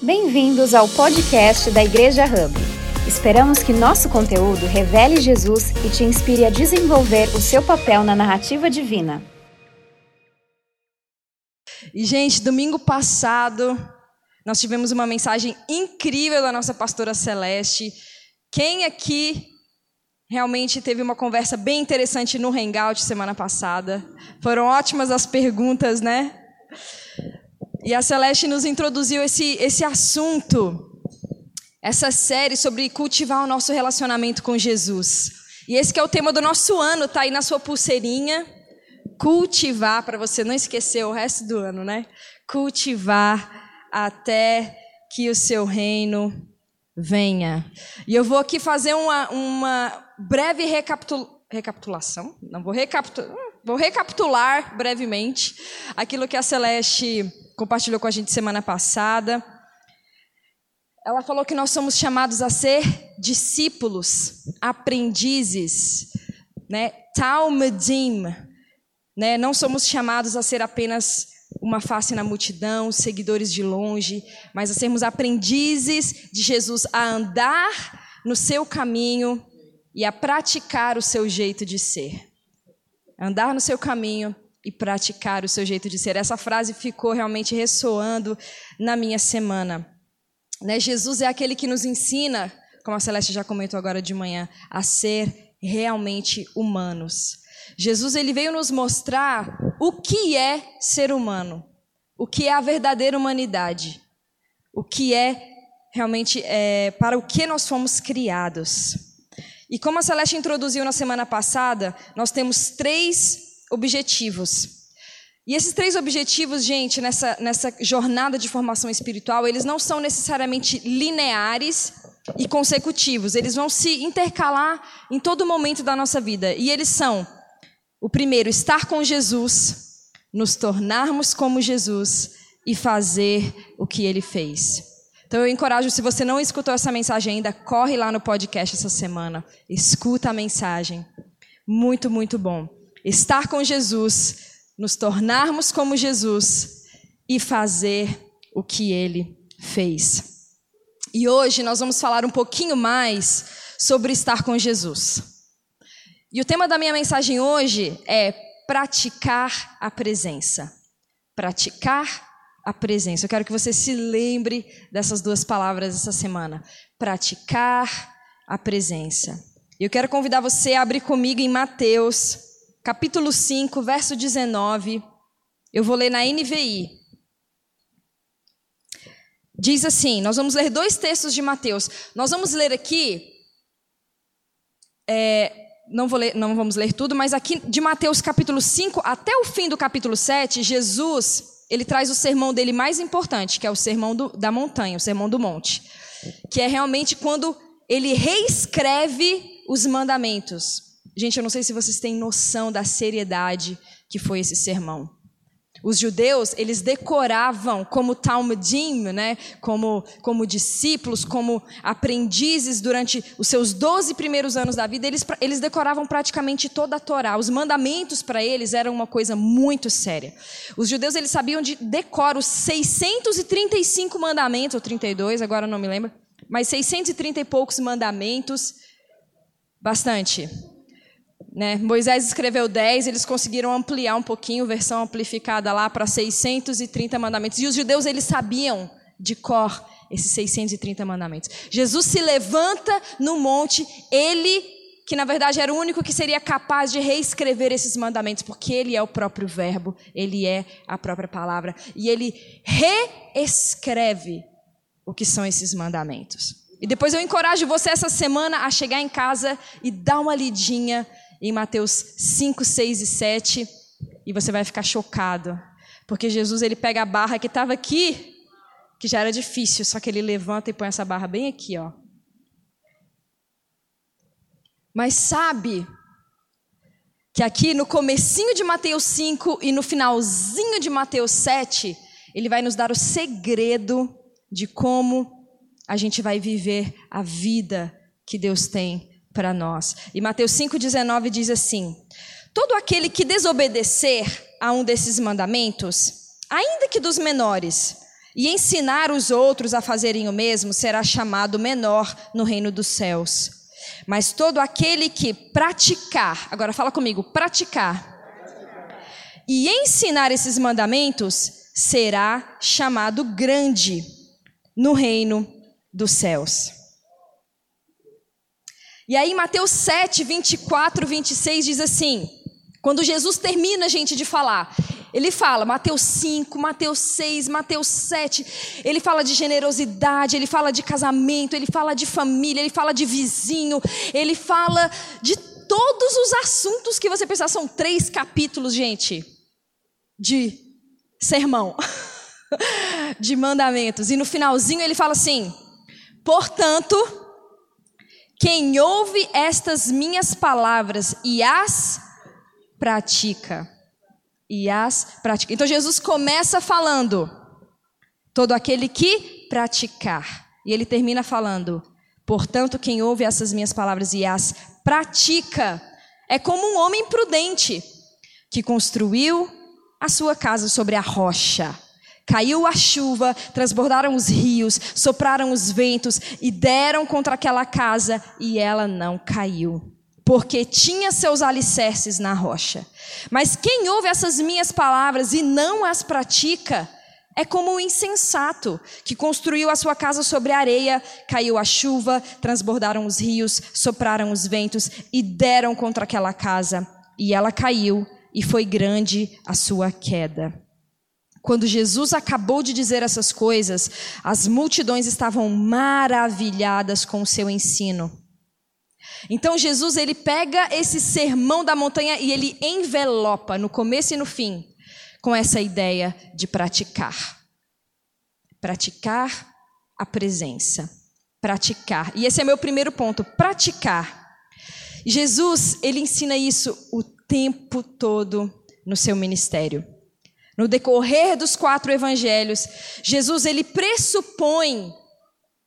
Bem-vindos ao podcast da Igreja Hub. Esperamos que nosso conteúdo revele Jesus e te inspire a desenvolver o seu papel na narrativa divina. E, gente, domingo passado, nós tivemos uma mensagem incrível da nossa pastora Celeste. Quem aqui realmente teve uma conversa bem interessante no Hangout semana passada? Foram ótimas as perguntas, né? E a Celeste nos introduziu esse, esse assunto, essa série sobre cultivar o nosso relacionamento com Jesus. E esse que é o tema do nosso ano, tá aí na sua pulseirinha. Cultivar, para você não esquecer o resto do ano, né? Cultivar até que o seu reino venha. E eu vou aqui fazer uma, uma breve recapitul... recapitulação. Não, vou recapitular. Vou recapitular brevemente aquilo que a Celeste compartilhou com a gente semana passada. Ela falou que nós somos chamados a ser discípulos, aprendizes, né? Talmudim, né? Não somos chamados a ser apenas uma face na multidão, seguidores de longe, mas a sermos aprendizes de Jesus, a andar no seu caminho e a praticar o seu jeito de ser. Andar no seu caminho e praticar o seu jeito de ser. Essa frase ficou realmente ressoando na minha semana. Né? Jesus é aquele que nos ensina, como a Celeste já comentou agora de manhã, a ser realmente humanos. Jesus ele veio nos mostrar o que é ser humano, o que é a verdadeira humanidade, o que é realmente é, para o que nós fomos criados. E como a Celeste introduziu na semana passada, nós temos três objetivos. E esses três objetivos, gente, nessa, nessa jornada de formação espiritual, eles não são necessariamente lineares e consecutivos. Eles vão se intercalar em todo momento da nossa vida. E eles são: o primeiro, estar com Jesus, nos tornarmos como Jesus e fazer o que ele fez. Então eu encorajo, se você não escutou essa mensagem ainda, corre lá no podcast essa semana, escuta a mensagem. Muito, muito bom estar com Jesus, nos tornarmos como Jesus e fazer o que ele fez. E hoje nós vamos falar um pouquinho mais sobre estar com Jesus. E o tema da minha mensagem hoje é praticar a presença. Praticar a presença. Eu quero que você se lembre dessas duas palavras essa semana. Praticar a presença. Eu quero convidar você a abrir comigo em Mateus capítulo 5, verso 19. Eu vou ler na NVI. Diz assim: nós vamos ler dois textos de Mateus. Nós vamos ler aqui. É, não, ler, não vamos ler tudo, mas aqui de Mateus capítulo 5 até o fim do capítulo 7, Jesus ele traz o sermão dele mais importante, que é o sermão do, da montanha, o sermão do monte. Que é realmente quando ele reescreve os mandamentos. Gente, eu não sei se vocês têm noção da seriedade que foi esse sermão. Os judeus, eles decoravam como Talmudim, né? como, como discípulos, como aprendizes durante os seus 12 primeiros anos da vida, eles, eles decoravam praticamente toda a Torá. Os mandamentos para eles eram uma coisa muito séria. Os judeus, eles sabiam de decor os 635 mandamentos, ou 32, agora não me lembro, mas 630 e poucos mandamentos, bastante. Né? Moisés escreveu 10, eles conseguiram ampliar um pouquinho, versão amplificada lá para 630 mandamentos. E os judeus eles sabiam de cor esses 630 mandamentos. Jesus se levanta no monte, ele que na verdade era o único que seria capaz de reescrever esses mandamentos, porque ele é o próprio verbo, ele é a própria palavra, e ele reescreve o que são esses mandamentos. E depois eu encorajo você essa semana a chegar em casa e dar uma lidinha em Mateus 5, 6 e 7, e você vai ficar chocado, porque Jesus ele pega a barra que estava aqui, que já era difícil, só que ele levanta e põe essa barra bem aqui, ó. Mas sabe que aqui no comecinho de Mateus 5 e no finalzinho de Mateus 7, ele vai nos dar o segredo de como a gente vai viver a vida que Deus tem para nós. E Mateus 5,19 diz assim: Todo aquele que desobedecer a um desses mandamentos, ainda que dos menores, e ensinar os outros a fazerem o mesmo, será chamado menor no reino dos céus. Mas todo aquele que praticar, agora fala comigo, praticar, e ensinar esses mandamentos, será chamado grande no reino dos céus. E aí, Mateus 7, 24, 26 diz assim: quando Jesus termina, gente, de falar, ele fala, Mateus 5, Mateus 6, Mateus 7, ele fala de generosidade, ele fala de casamento, ele fala de família, ele fala de vizinho, ele fala de todos os assuntos que você pensar. São três capítulos, gente, de sermão, de mandamentos. E no finalzinho ele fala assim: portanto, quem ouve estas minhas palavras e as pratica. E as pratica. Então Jesus começa falando: todo aquele que praticar. E ele termina falando: portanto, quem ouve essas minhas palavras e as pratica é como um homem prudente que construiu a sua casa sobre a rocha. Caiu a chuva, transbordaram os rios, sopraram os ventos e deram contra aquela casa e ela não caiu porque tinha seus alicerces na rocha. Mas quem ouve essas minhas palavras e não as pratica, é como um insensato que construiu a sua casa sobre areia, caiu a chuva, transbordaram os rios, sopraram os ventos e deram contra aquela casa, e ela caiu, e foi grande a sua queda. Quando Jesus acabou de dizer essas coisas, as multidões estavam maravilhadas com o seu ensino. Então Jesus ele pega esse sermão da montanha e ele envelopa no começo e no fim com essa ideia de praticar. Praticar a presença. Praticar. E esse é meu primeiro ponto, praticar. Jesus, ele ensina isso o tempo todo no seu ministério. No decorrer dos quatro evangelhos, Jesus ele pressupõe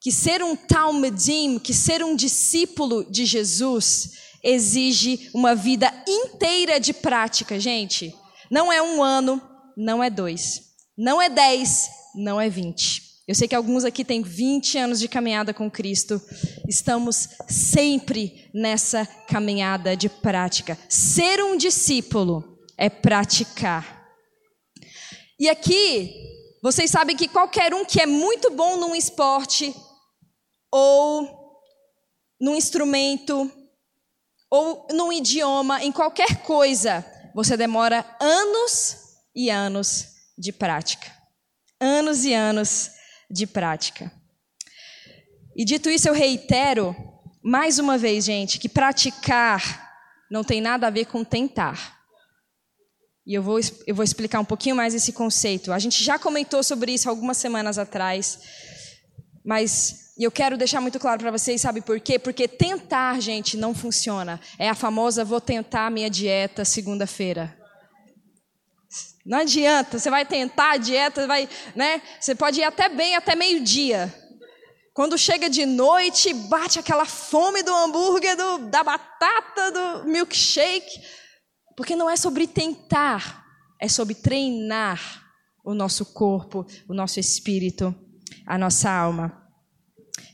que ser um Talmudim, que ser um discípulo de Jesus, exige uma vida inteira de prática, gente. Não é um ano, não é dois, não é dez, não é vinte. Eu sei que alguns aqui têm 20 anos de caminhada com Cristo. Estamos sempre nessa caminhada de prática. Ser um discípulo é praticar. E aqui, vocês sabem que qualquer um que é muito bom num esporte ou num instrumento, ou num idioma, em qualquer coisa, você demora anos e anos de prática. Anos e anos de prática. E dito isso, eu reitero, mais uma vez, gente, que praticar não tem nada a ver com tentar. E eu vou, eu vou explicar um pouquinho mais esse conceito. A gente já comentou sobre isso algumas semanas atrás, mas eu quero deixar muito claro para vocês, sabe por quê? Porque tentar, gente, não funciona. É a famosa vou tentar minha dieta segunda-feira. Não adianta, você vai tentar a dieta, vai, né? Você pode ir até bem até meio-dia. Quando chega de noite, bate aquela fome do hambúrguer, do, da batata, do milkshake. Porque não é sobre tentar, é sobre treinar o nosso corpo, o nosso espírito, a nossa alma.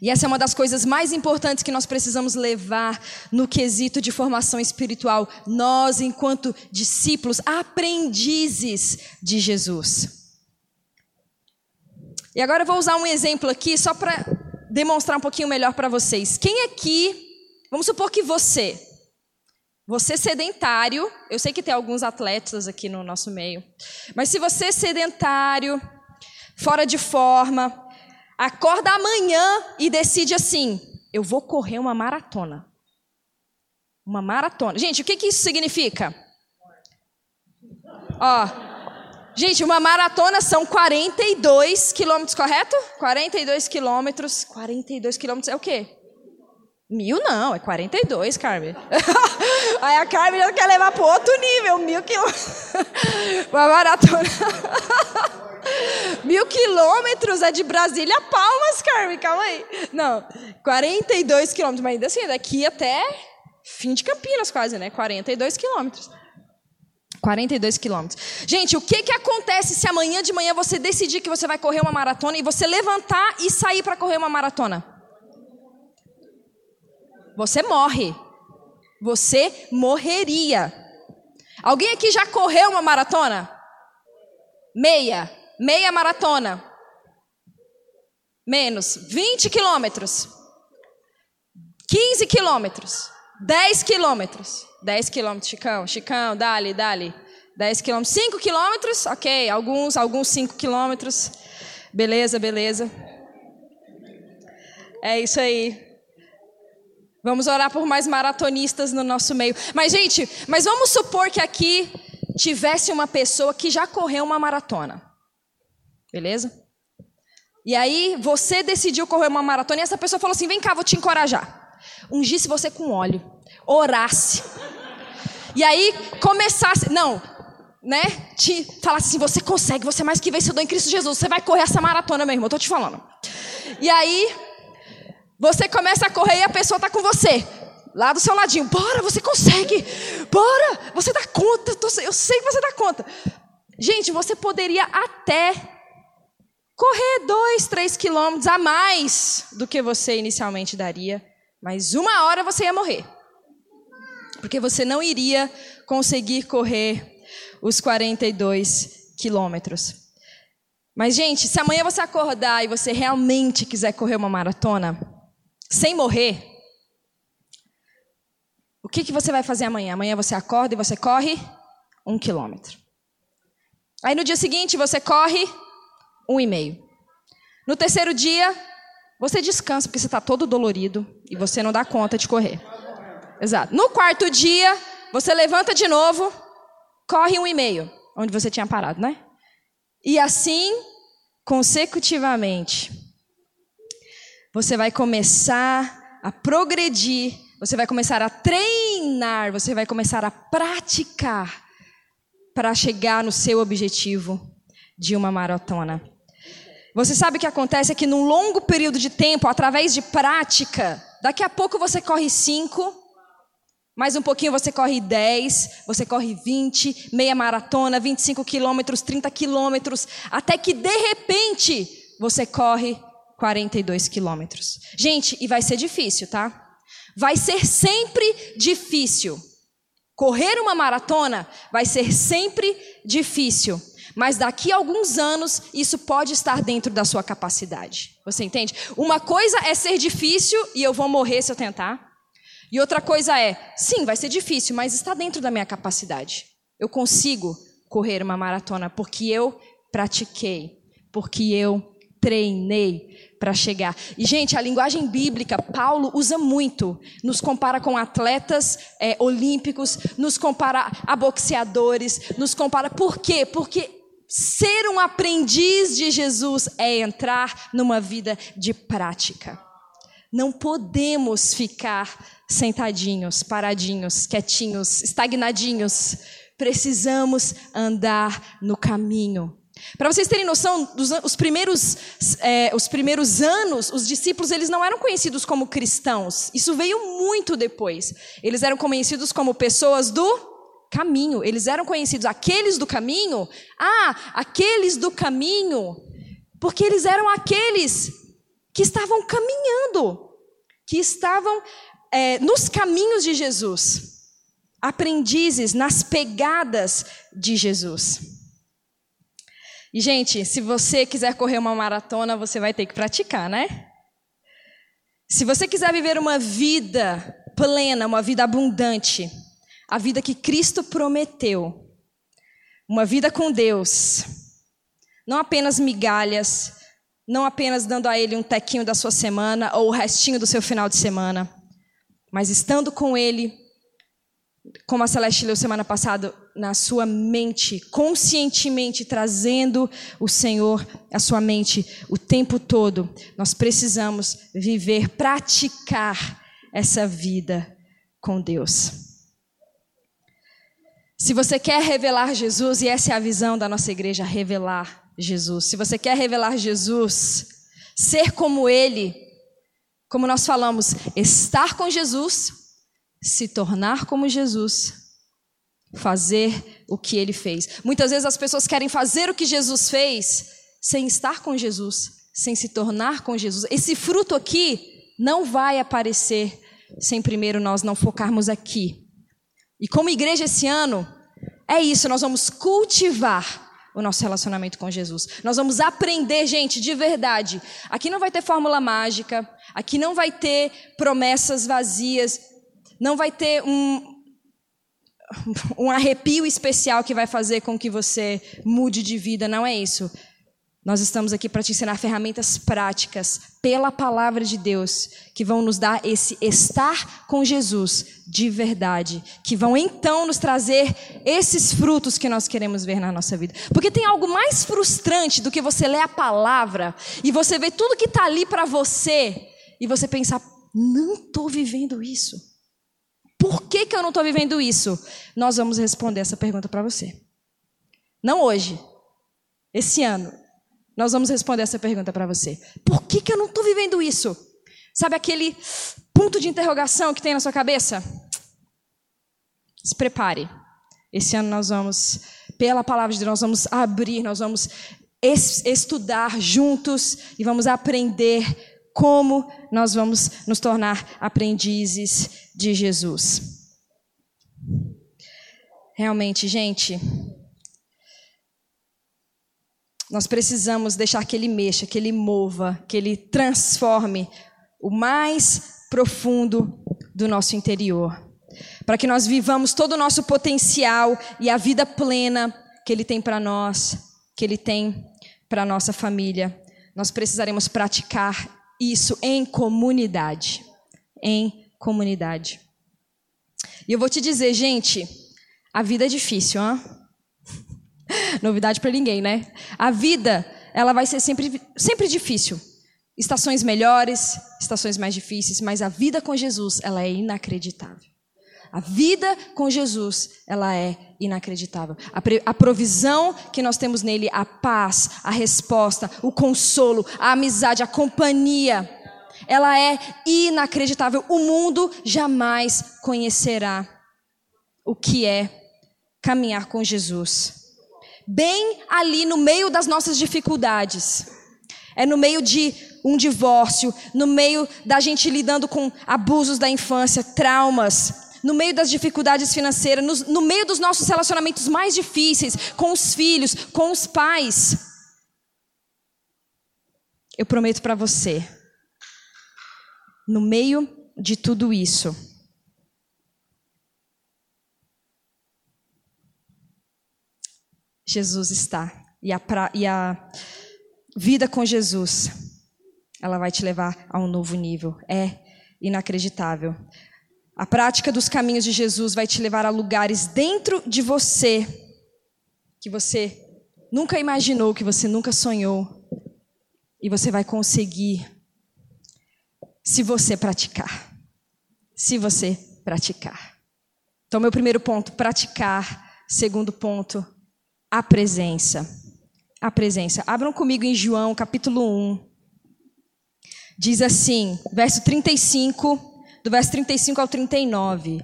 E essa é uma das coisas mais importantes que nós precisamos levar no quesito de formação espiritual. Nós, enquanto discípulos, aprendizes de Jesus. E agora eu vou usar um exemplo aqui só para demonstrar um pouquinho melhor para vocês. Quem aqui, vamos supor que você, você sedentário, eu sei que tem alguns atletas aqui no nosso meio, mas se você é sedentário, fora de forma, acorda amanhã e decide assim: eu vou correr uma maratona. Uma maratona. Gente, o que, que isso significa? Ó, gente, uma maratona são 42 quilômetros, correto? 42 quilômetros. 42 quilômetros é o quê? Mil não, é 42, Carmen. Aí a Carmen já quer levar para outro nível, mil quilômetros. Uma maratona. Mil quilômetros é de Brasília a Palmas, Carmen, calma aí. Não, 42 quilômetros, mas ainda assim, daqui até fim de Campinas quase, né? 42 quilômetros. 42 quilômetros. Gente, o que, que acontece se amanhã de manhã você decidir que você vai correr uma maratona e você levantar e sair para correr uma maratona? Você morre. Você morreria. Alguém aqui já correu uma maratona? Meia. Meia maratona. Menos. 20 quilômetros. 15 quilômetros. 10 quilômetros. 10 quilômetros, Chicão, Chicão, dali, dali. 10 quilômetros, 5 quilômetros, ok, alguns, alguns 5 quilômetros. Beleza, beleza. É isso aí. Vamos orar por mais maratonistas no nosso meio. Mas, gente, mas vamos supor que aqui tivesse uma pessoa que já correu uma maratona. Beleza? E aí você decidiu correr uma maratona e essa pessoa falou assim: vem cá, vou te encorajar. Ungisse você com óleo, orasse. E aí começasse, não, né? Te falasse assim: você consegue, você é mais que vencedor em Cristo Jesus, você vai correr essa maratona, meu irmão, eu tô te falando. E aí você começa a correr e a pessoa tá com você. Lá do seu ladinho, bora, você consegue, bora, você dá conta, eu sei que você dá conta. Gente, você poderia até correr dois, três quilômetros a mais do que você inicialmente daria, mas uma hora você ia morrer porque você não iria conseguir correr os 42 quilômetros. Mas, gente, se amanhã você acordar e você realmente quiser correr uma maratona, sem morrer, o que, que você vai fazer amanhã? Amanhã você acorda e você corre um quilômetro. Aí no dia seguinte você corre um e meio. No terceiro dia, você descansa porque você está todo dolorido e você não dá conta de correr. Exato. No quarto dia, você levanta de novo, corre um e meio, onde você tinha parado, né? E assim, consecutivamente, você vai começar a progredir, você vai começar a treinar, você vai começar a praticar para chegar no seu objetivo de uma maratona. Você sabe o que acontece é que num longo período de tempo, através de prática, daqui a pouco você corre cinco, mais um pouquinho você corre 10, você corre 20, meia maratona, 25 quilômetros, 30 quilômetros, até que de repente você corre 42 quilômetros. Gente, e vai ser difícil, tá? Vai ser sempre difícil. Correr uma maratona vai ser sempre difícil. Mas daqui a alguns anos, isso pode estar dentro da sua capacidade. Você entende? Uma coisa é ser difícil e eu vou morrer se eu tentar. E outra coisa é, sim, vai ser difícil, mas está dentro da minha capacidade. Eu consigo correr uma maratona porque eu pratiquei, porque eu treinei para chegar. E, gente, a linguagem bíblica, Paulo usa muito. Nos compara com atletas é, olímpicos, nos compara a boxeadores, nos compara. Por quê? Porque ser um aprendiz de Jesus é entrar numa vida de prática. Não podemos ficar sentadinhos, paradinhos, quietinhos, estagnadinhos. Precisamos andar no caminho. Para vocês terem noção, dos, os, primeiros, é, os primeiros anos, os discípulos eles não eram conhecidos como cristãos. Isso veio muito depois. Eles eram conhecidos como pessoas do caminho. Eles eram conhecidos aqueles do caminho. Ah, aqueles do caminho, porque eles eram aqueles que estavam caminhando, que estavam é, nos caminhos de Jesus, aprendizes nas pegadas de Jesus. E, gente, se você quiser correr uma maratona, você vai ter que praticar, né? Se você quiser viver uma vida plena, uma vida abundante, a vida que Cristo prometeu, uma vida com Deus, não apenas migalhas, não apenas dando a Ele um tequinho da sua semana ou o restinho do seu final de semana, mas estando com Ele, como a Celeste leu semana passada, na sua mente, conscientemente trazendo o Senhor à sua mente o tempo todo, nós precisamos viver, praticar essa vida com Deus. Se você quer revelar Jesus, e essa é a visão da nossa igreja, revelar Jesus. Se você quer revelar Jesus, ser como Ele, como nós falamos, estar com Jesus, se tornar como Jesus, fazer o que ele fez. Muitas vezes as pessoas querem fazer o que Jesus fez sem estar com Jesus, sem se tornar com Jesus. Esse fruto aqui não vai aparecer sem primeiro nós não focarmos aqui. E como igreja esse ano, é isso, nós vamos cultivar o nosso relacionamento com Jesus. Nós vamos aprender, gente, de verdade. Aqui não vai ter fórmula mágica, aqui não vai ter promessas vazias, não vai ter um, um arrepio especial que vai fazer com que você mude de vida, não é isso. Nós estamos aqui para te ensinar ferramentas práticas pela palavra de Deus que vão nos dar esse estar com Jesus de verdade, que vão então nos trazer esses frutos que nós queremos ver na nossa vida. Porque tem algo mais frustrante do que você ler a palavra e você ver tudo que está ali para você e você pensar: não estou vivendo isso. Por que, que eu não estou vivendo isso? Nós vamos responder essa pergunta para você. Não hoje, esse ano nós vamos responder essa pergunta para você. Por que, que eu não estou vivendo isso? Sabe aquele ponto de interrogação que tem na sua cabeça? Se prepare. Esse ano nós vamos, pela palavra de Deus, nós vamos abrir, nós vamos estudar juntos e vamos aprender como nós vamos nos tornar aprendizes de Jesus. Realmente, gente, nós precisamos deixar que Ele mexa, que Ele mova, que Ele transforme o mais profundo do nosso interior. Para que nós vivamos todo o nosso potencial e a vida plena que Ele tem para nós, que Ele tem para nossa família. Nós precisaremos praticar isso em comunidade. Em comunidade. E eu vou te dizer, gente, a vida é difícil, hein? Novidade para ninguém, né? A vida, ela vai ser sempre, sempre difícil. Estações melhores, estações mais difíceis, mas a vida com Jesus, ela é inacreditável. A vida com Jesus, ela é inacreditável. A, a, provisão que nós temos nele, a paz, a resposta, o consolo, a amizade, a companhia, ela é inacreditável. O mundo jamais conhecerá o que é caminhar com Jesus bem ali no meio das nossas dificuldades. É no meio de um divórcio, no meio da gente lidando com abusos da infância, traumas, no meio das dificuldades financeiras, no, no meio dos nossos relacionamentos mais difíceis, com os filhos, com os pais. Eu prometo para você, no meio de tudo isso, Jesus está. E a, pra, e a vida com Jesus, ela vai te levar a um novo nível. É inacreditável. A prática dos caminhos de Jesus vai te levar a lugares dentro de você que você nunca imaginou, que você nunca sonhou. E você vai conseguir se você praticar. Se você praticar. Então, meu primeiro ponto, praticar. Segundo ponto, a presença. A presença. Abram comigo em João, capítulo 1. Diz assim, verso 35, do verso 35 ao 39.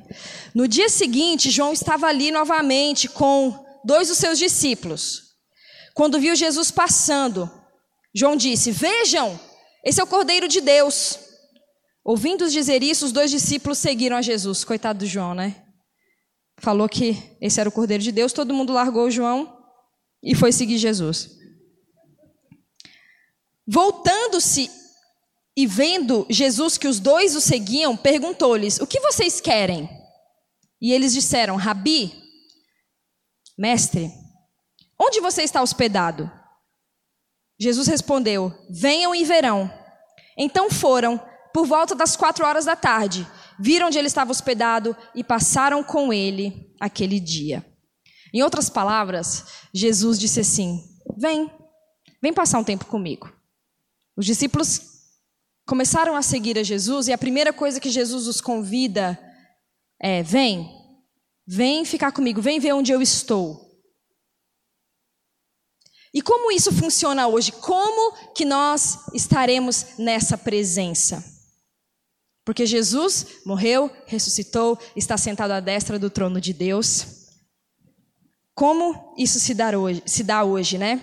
No dia seguinte, João estava ali novamente com dois dos seus discípulos. Quando viu Jesus passando, João disse: Vejam, esse é o Cordeiro de Deus. Ouvindo-os dizer isso, os dois discípulos seguiram a Jesus. Coitado do João, né? falou que esse era o Cordeiro de Deus, todo mundo largou João e foi seguir Jesus. Voltando-se e vendo Jesus que os dois o seguiam, perguntou-lhes: O que vocês querem? E eles disseram: Rabi, mestre, onde você está hospedado? Jesus respondeu: Venham e verão. Então foram, por volta das quatro horas da tarde, viram onde ele estava hospedado e passaram com ele aquele dia. Em outras palavras, Jesus disse assim: Vem, vem passar um tempo comigo. Os discípulos começaram a seguir a Jesus e a primeira coisa que Jesus os convida é: Vem, vem ficar comigo, vem ver onde eu estou. E como isso funciona hoje? Como que nós estaremos nessa presença? Porque Jesus morreu, ressuscitou, está sentado à destra do trono de Deus. Como isso se dá hoje, se dá hoje, né?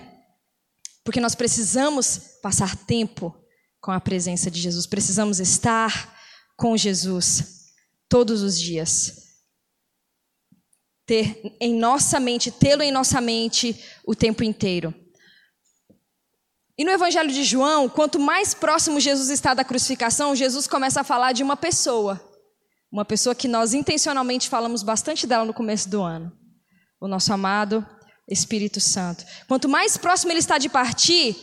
Porque nós precisamos passar tempo com a presença de Jesus, precisamos estar com Jesus todos os dias. Ter em nossa mente, tê-lo em nossa mente o tempo inteiro. E no Evangelho de João, quanto mais próximo Jesus está da crucificação, Jesus começa a falar de uma pessoa. Uma pessoa que nós intencionalmente falamos bastante dela no começo do ano. O nosso amado Espírito Santo. Quanto mais próximo ele está de partir,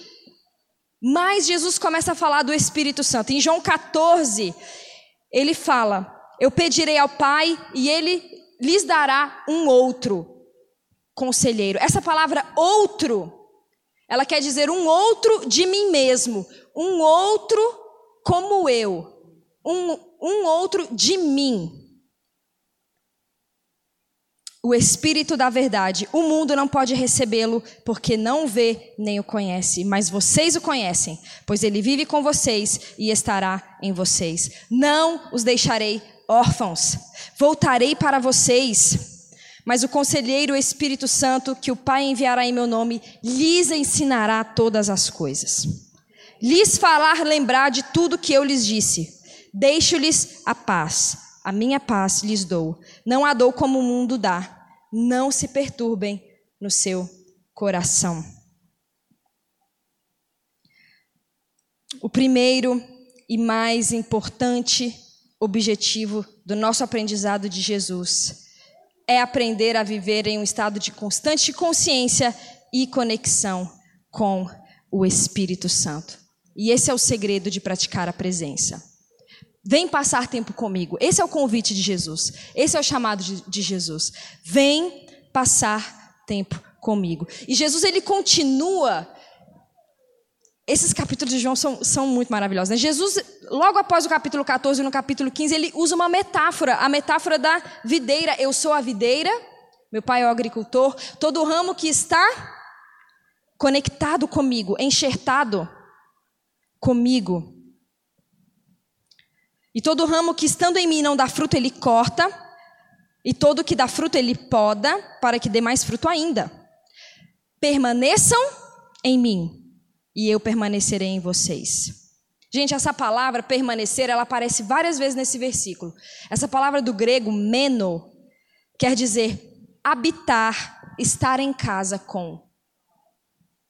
mais Jesus começa a falar do Espírito Santo. Em João 14, ele fala: Eu pedirei ao Pai e ele lhes dará um outro conselheiro. Essa palavra outro, ela quer dizer um outro de mim mesmo, um outro como eu, um, um outro de mim. O Espírito da Verdade, o mundo não pode recebê-lo porque não vê nem o conhece, mas vocês o conhecem, pois ele vive com vocês e estará em vocês. Não os deixarei órfãos, voltarei para vocês. Mas o conselheiro o Espírito Santo, que o Pai enviará em meu nome, lhes ensinará todas as coisas. Lhes falar lembrar de tudo que eu lhes disse. Deixo-lhes a paz a minha paz lhes dou. Não a dou como o mundo dá. Não se perturbem no seu coração. O primeiro e mais importante objetivo do nosso aprendizado de Jesus é aprender a viver em um estado de constante consciência e conexão com o Espírito Santo. E esse é o segredo de praticar a presença. Vem passar tempo comigo. Esse é o convite de Jesus. Esse é o chamado de, de Jesus. Vem passar tempo comigo. E Jesus ele continua. Esses capítulos de João são, são muito maravilhosos. Né? Jesus, logo após o capítulo 14, no capítulo 15, ele usa uma metáfora, a metáfora da videira. Eu sou a videira, meu pai é o agricultor. Todo ramo que está conectado comigo, enxertado comigo, e todo ramo que estando em mim não dá fruto, ele corta, e todo que dá fruto, ele poda, para que dê mais fruto ainda. Permaneçam em mim, e eu permanecerei em vocês. Gente, essa palavra permanecer, ela aparece várias vezes nesse versículo. Essa palavra do grego, meno, quer dizer habitar, estar em casa com.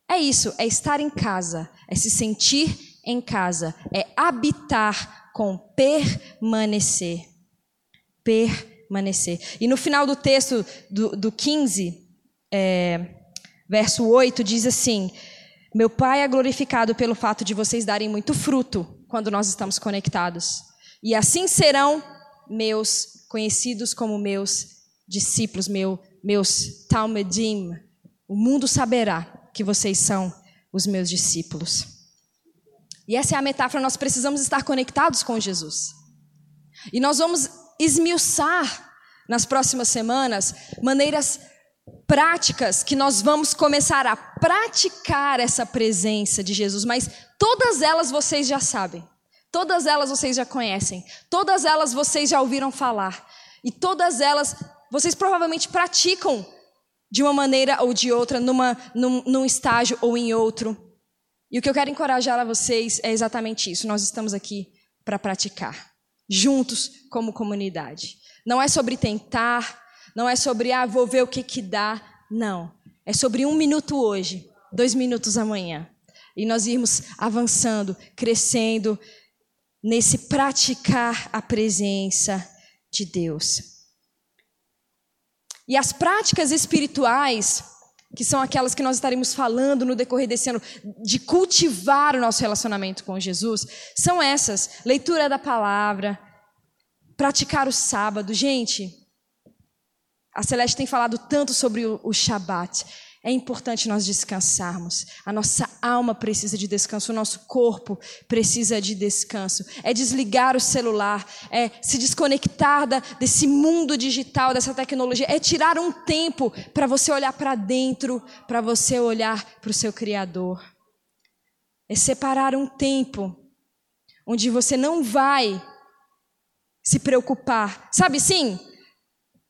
É isso, é estar em casa, é se sentir em casa, é habitar com permanecer. Permanecer. E no final do texto do, do 15, é, verso 8, diz assim: Meu Pai é glorificado pelo fato de vocês darem muito fruto quando nós estamos conectados. E assim serão meus conhecidos como meus discípulos, meu, meus Talmudim. O mundo saberá que vocês são os meus discípulos. E essa é a metáfora, nós precisamos estar conectados com Jesus. E nós vamos esmiuçar nas próximas semanas maneiras práticas que nós vamos começar a praticar essa presença de Jesus, mas todas elas vocês já sabem. Todas elas vocês já conhecem. Todas elas vocês já ouviram falar. E todas elas vocês provavelmente praticam de uma maneira ou de outra, numa, num, num estágio ou em outro. E o que eu quero encorajar a vocês é exatamente isso. Nós estamos aqui para praticar, juntos como comunidade. Não é sobre tentar, não é sobre, ah, vou ver o que que dá. Não. É sobre um minuto hoje, dois minutos amanhã. E nós irmos avançando, crescendo nesse praticar a presença de Deus. E as práticas espirituais que são aquelas que nós estaremos falando no decorrer desse ano, de cultivar o nosso relacionamento com Jesus, são essas: leitura da palavra, praticar o sábado. Gente, a Celeste tem falado tanto sobre o, o Shabat. É importante nós descansarmos. A nossa alma precisa de descanso, o nosso corpo precisa de descanso. É desligar o celular, é se desconectar da, desse mundo digital, dessa tecnologia, é tirar um tempo para você olhar para dentro, para você olhar para o seu Criador. É separar um tempo onde você não vai se preocupar. Sabe sim?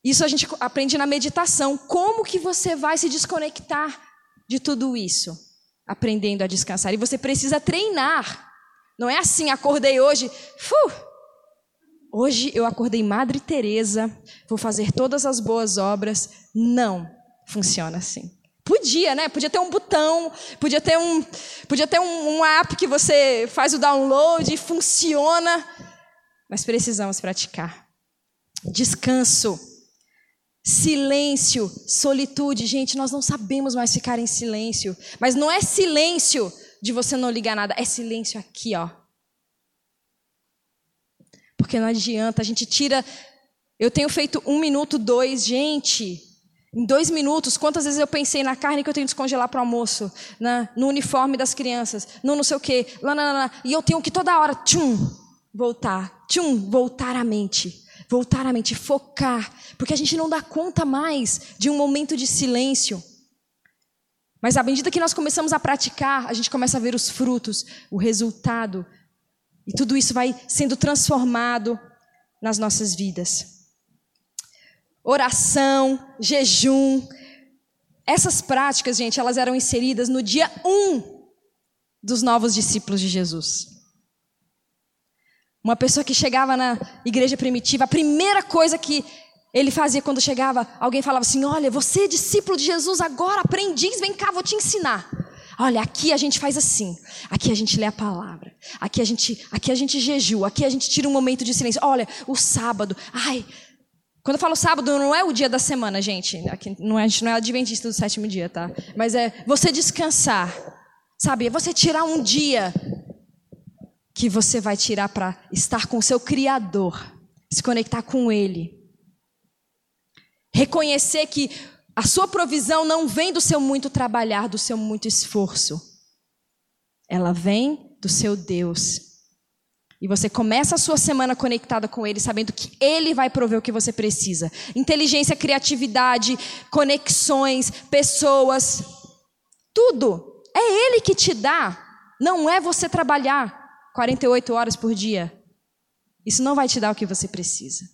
Isso a gente aprende na meditação. Como que você vai se desconectar de tudo isso? Aprendendo a descansar. E você precisa treinar. Não é assim, acordei hoje, hoje eu acordei Madre Teresa, vou fazer todas as boas obras. Não funciona assim. Podia, né? Podia ter um botão, podia ter um, podia ter um, um app que você faz o download e funciona. Mas precisamos praticar. Descanso, silêncio, solitude. Gente, nós não sabemos mais ficar em silêncio. Mas não é silêncio de você não ligar nada, é silêncio aqui, ó. Porque não adianta, a gente tira. Eu tenho feito um minuto, dois, gente. Em dois minutos, quantas vezes eu pensei na carne que eu tenho que descongelar para o almoço, na, no uniforme das crianças, no não sei o quê, lá, lá, lá, e eu tenho que toda hora, tchum, voltar, tchum, voltar a mente, voltar a mente, focar, porque a gente não dá conta mais de um momento de silêncio. Mas à medida que nós começamos a praticar, a gente começa a ver os frutos, o resultado, e tudo isso vai sendo transformado nas nossas vidas oração, jejum. Essas práticas, gente, elas eram inseridas no dia 1 um dos novos discípulos de Jesus. Uma pessoa que chegava na igreja primitiva, a primeira coisa que ele fazia quando chegava, alguém falava assim: Olha, você é discípulo de Jesus agora, aprendiz, vem cá, vou te ensinar. Olha, aqui a gente faz assim. Aqui a gente lê a palavra. Aqui a gente, aqui a gente jejua. Aqui a gente tira um momento de silêncio. Olha, o sábado. Ai, quando eu falo sábado, não é o dia da semana, gente. Aqui, não é, a gente não é adventista do sétimo dia, tá? Mas é você descansar. Sabe? É você tirar um dia que você vai tirar para estar com o seu Criador, se conectar com Ele. Reconhecer que a sua provisão não vem do seu muito trabalhar, do seu muito esforço. Ela vem do seu Deus e você começa a sua semana conectada com Ele, sabendo que Ele vai prover o que você precisa. Inteligência, criatividade, conexões, pessoas, tudo. É Ele que te dá. Não é você trabalhar 48 horas por dia. Isso não vai te dar o que você precisa.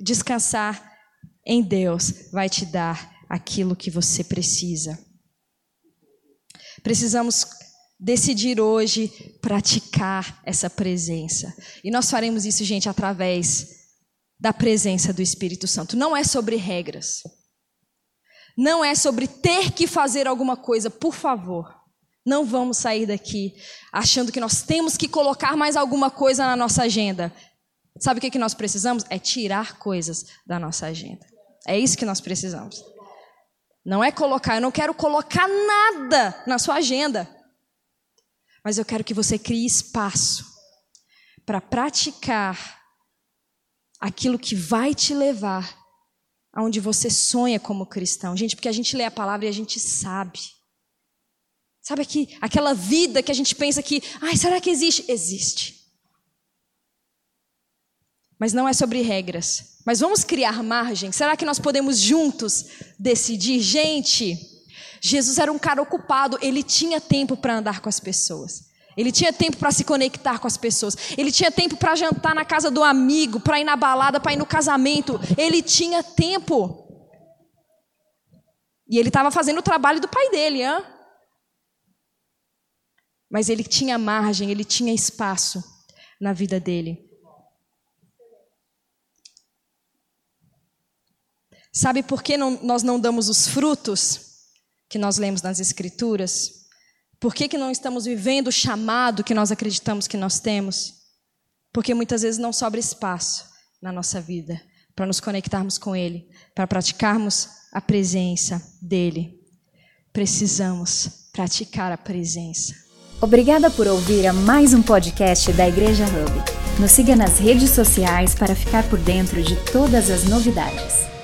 Descansar em Deus vai te dar aquilo que você precisa. Precisamos decidir hoje praticar essa presença. E nós faremos isso, gente, através da presença do Espírito Santo. Não é sobre regras. Não é sobre ter que fazer alguma coisa, por favor. Não vamos sair daqui achando que nós temos que colocar mais alguma coisa na nossa agenda. Sabe o que, que nós precisamos? É tirar coisas da nossa agenda. É isso que nós precisamos. Não é colocar, eu não quero colocar nada na sua agenda. Mas eu quero que você crie espaço para praticar aquilo que vai te levar aonde você sonha como cristão. Gente, porque a gente lê a palavra e a gente sabe. Sabe aqui, aquela vida que a gente pensa que, ai, será que existe? Existe. Mas não é sobre regras. Mas vamos criar margem? Será que nós podemos juntos decidir? Gente, Jesus era um cara ocupado, ele tinha tempo para andar com as pessoas. Ele tinha tempo para se conectar com as pessoas. Ele tinha tempo para jantar na casa do amigo, para ir na balada, para ir no casamento. Ele tinha tempo. E ele estava fazendo o trabalho do pai dele, hein? Mas ele tinha margem, ele tinha espaço na vida dele. Sabe por que não, nós não damos os frutos? que nós lemos nas Escrituras? Por que, que não estamos vivendo o chamado que nós acreditamos que nós temos? Porque muitas vezes não sobra espaço na nossa vida para nos conectarmos com Ele, para praticarmos a presença dEle. Precisamos praticar a presença. Obrigada por ouvir a mais um podcast da Igreja Hub. Nos siga nas redes sociais para ficar por dentro de todas as novidades.